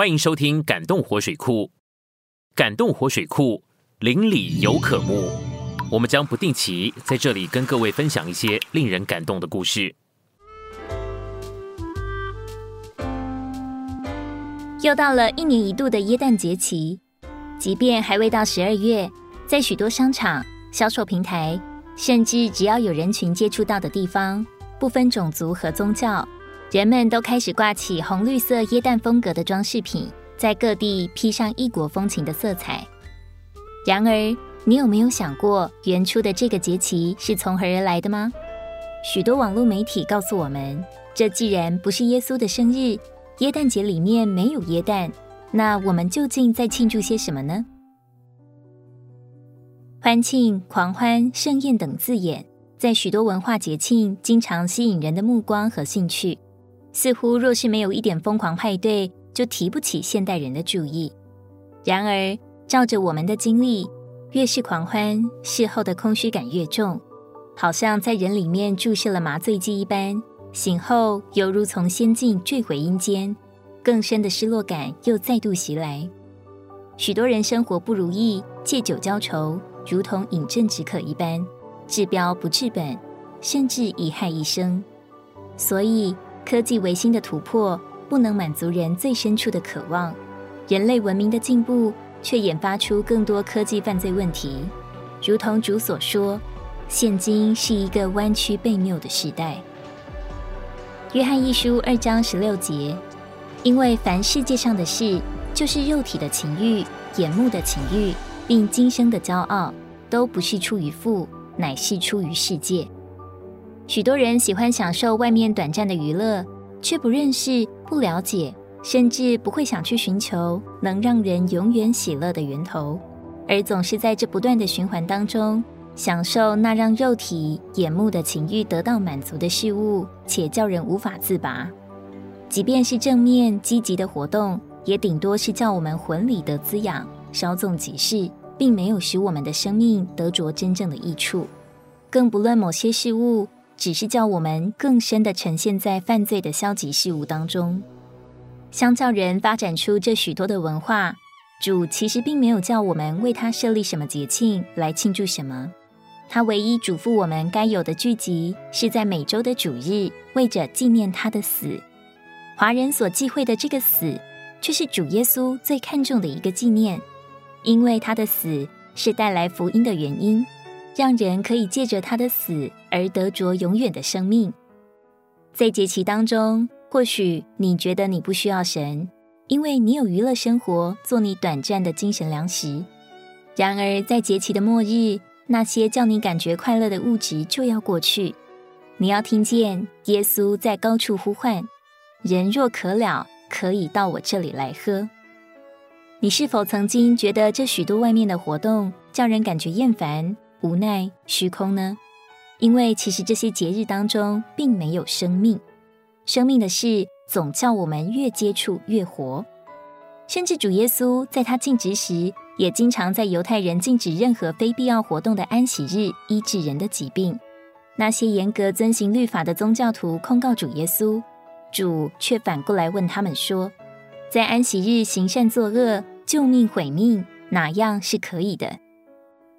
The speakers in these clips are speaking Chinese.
欢迎收听《感动活水库》。感动活水库，邻里有可慕。我们将不定期在这里跟各位分享一些令人感动的故事。又到了一年一度的耶诞节期，即便还未到十二月，在许多商场、销售平台，甚至只要有人群接触到的地方，不分种族和宗教。人们都开始挂起红绿色椰蛋风格的装饰品，在各地披上异国风情的色彩。然而，你有没有想过，原初的这个节期是从何而来的吗？许多网络媒体告诉我们，这既然不是耶稣的生日，耶诞节里面没有耶诞，那我们究竟在庆祝些什么呢？欢庆、狂欢、盛宴等字眼，在许多文化节庆经常吸引人的目光和兴趣。似乎若是没有一点疯狂派对，就提不起现代人的注意。然而，照着我们的经历，越是狂欢，事后的空虚感越重，好像在人里面注射了麻醉剂一般。醒后犹如从仙境坠回阴间，更深的失落感又再度袭来。许多人生活不如意，借酒浇愁，如同饮鸩止渴一般，治标不治本，甚至贻害一生。所以。科技维新的突破不能满足人最深处的渴望，人类文明的进步却研发出更多科技犯罪问题。如同主所说，现今是一个弯曲悖谬的时代。约翰一书二章十六节，因为凡世界上的事，就是肉体的情欲、眼目的情欲，并今生的骄傲，都不是出于父，乃是出于世界。许多人喜欢享受外面短暂的娱乐，却不认识、不了解，甚至不会想去寻求能让人永远喜乐的源头，而总是在这不断的循环当中，享受那让肉体、眼目的情欲得到满足的事物，且叫人无法自拔。即便是正面积极的活动，也顶多是叫我们魂里得滋养，稍纵即逝，并没有使我们的生命得着真正的益处。更不论某些事物。只是叫我们更深的呈现在犯罪的消极事物当中。相较人发展出这许多的文化，主其实并没有叫我们为他设立什么节庆来庆祝什么。他唯一嘱咐我们该有的聚集，是在每周的主日，为着纪念他的死。华人所忌讳的这个死，却是主耶稣最看重的一个纪念，因为他的死是带来福音的原因。让人可以借着他的死而得着永远的生命。在节期当中，或许你觉得你不需要神，因为你有娱乐生活做你短暂的精神粮食。然而，在节期的末日，那些叫你感觉快乐的物质就要过去。你要听见耶稣在高处呼唤：“人若渴了，可以到我这里来喝。”你是否曾经觉得这许多外面的活动叫人感觉厌烦？无奈虚空呢？因为其实这些节日当中并没有生命，生命的事总叫我们越接触越活。甚至主耶稣在他尽职时，也经常在犹太人禁止任何非必要活动的安息日医治人的疾病。那些严格遵行律法的宗教徒控告主耶稣，主却反过来问他们说：“在安息日行善作恶、救命毁命，哪样是可以的？”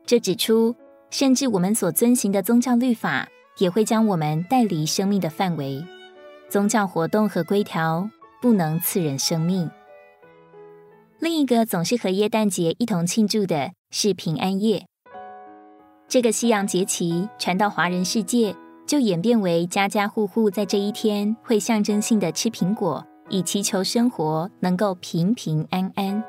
这指出。甚至我们所遵行的宗教律法，也会将我们带离生命的范围。宗教活动和规条不能赐人生命。另一个总是和耶诞节一同庆祝的是平安夜。这个西洋节期传到华人世界，就演变为家家户户在这一天会象征性的吃苹果，以祈求生活能够平平安安。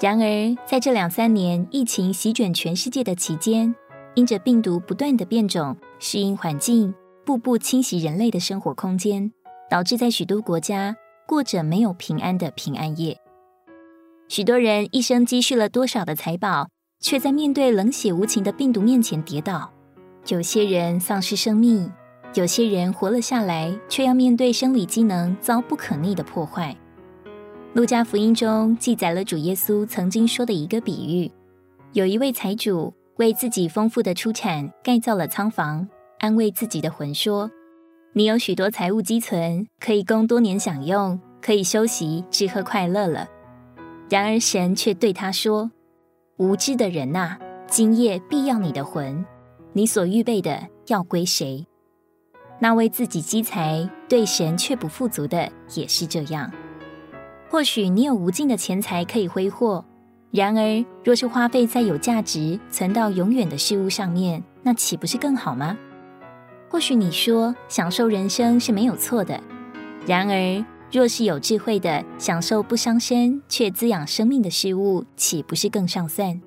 然而，在这两三年疫情席卷全世界的期间，因着病毒不断的变种、适应环境、步步侵袭人类的生活空间，导致在许多国家过着没有平安的平安夜。许多人一生积蓄了多少的财宝，却在面对冷血无情的病毒面前跌倒；有些人丧失生命，有些人活了下来，却要面对生理机能遭不可逆的破坏。路加福音中记载了主耶稣曾经说的一个比喻：有一位财主为自己丰富的出产盖造了仓房，安慰自己的魂说：“你有许多财物积存，可以供多年享用，可以休息吃喝快乐了。然而神却对他说：“无知的人呐，今夜必要你的魂，你所预备的要归谁？”那为自己积财，对神却不富足的，也是这样。或许你有无尽的钱财可以挥霍，然而若是花费在有价值、存到永远的事物上面，那岂不是更好吗？或许你说享受人生是没有错的，然而若是有智慧的享受不伤身却滋养生命的事物，岂不是更上算？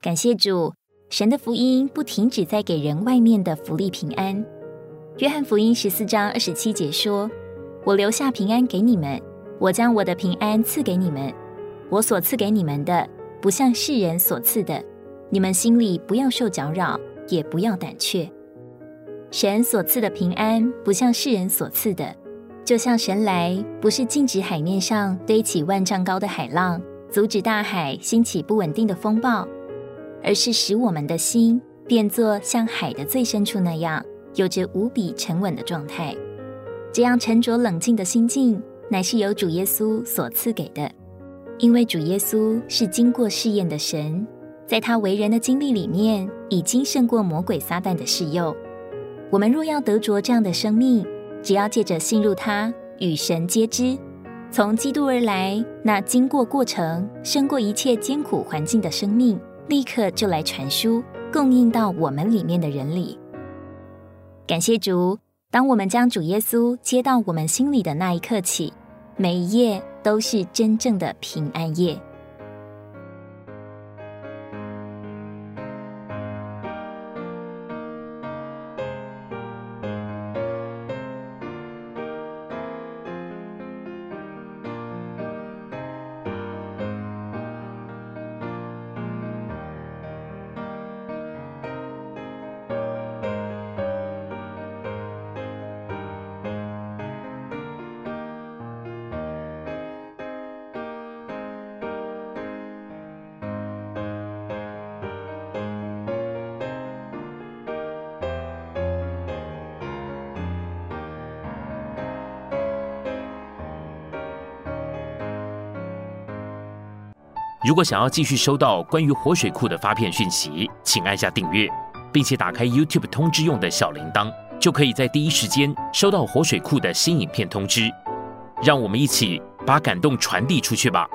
感谢主。神的福音不停止在给人外面的福利平安。约翰福音十四章二十七节说：“我留下平安给你们，我将我的平安赐给你们。我所赐给你们的，不像世人所赐的。你们心里不要受搅扰，也不要胆怯。神所赐的平安，不像世人所赐的。就像神来，不是禁止海面上堆起万丈高的海浪，阻止大海兴起不稳定的风暴。”而是使我们的心变作像海的最深处那样，有着无比沉稳的状态。这样沉着冷静的心境，乃是由主耶稣所赐给的。因为主耶稣是经过试验的神，在他为人的经历里面，已经胜过魔鬼撒旦的试诱。我们若要得着这样的生命，只要借着信入他，与神皆知，从基督而来，那经过过程、胜过一切艰苦环境的生命。立刻就来传输，供应到我们里面的人里。感谢主，当我们将主耶稣接到我们心里的那一刻起，每一夜都是真正的平安夜。如果想要继续收到关于活水库的发片讯息，请按下订阅，并且打开 YouTube 通知用的小铃铛，就可以在第一时间收到活水库的新影片通知。让我们一起把感动传递出去吧。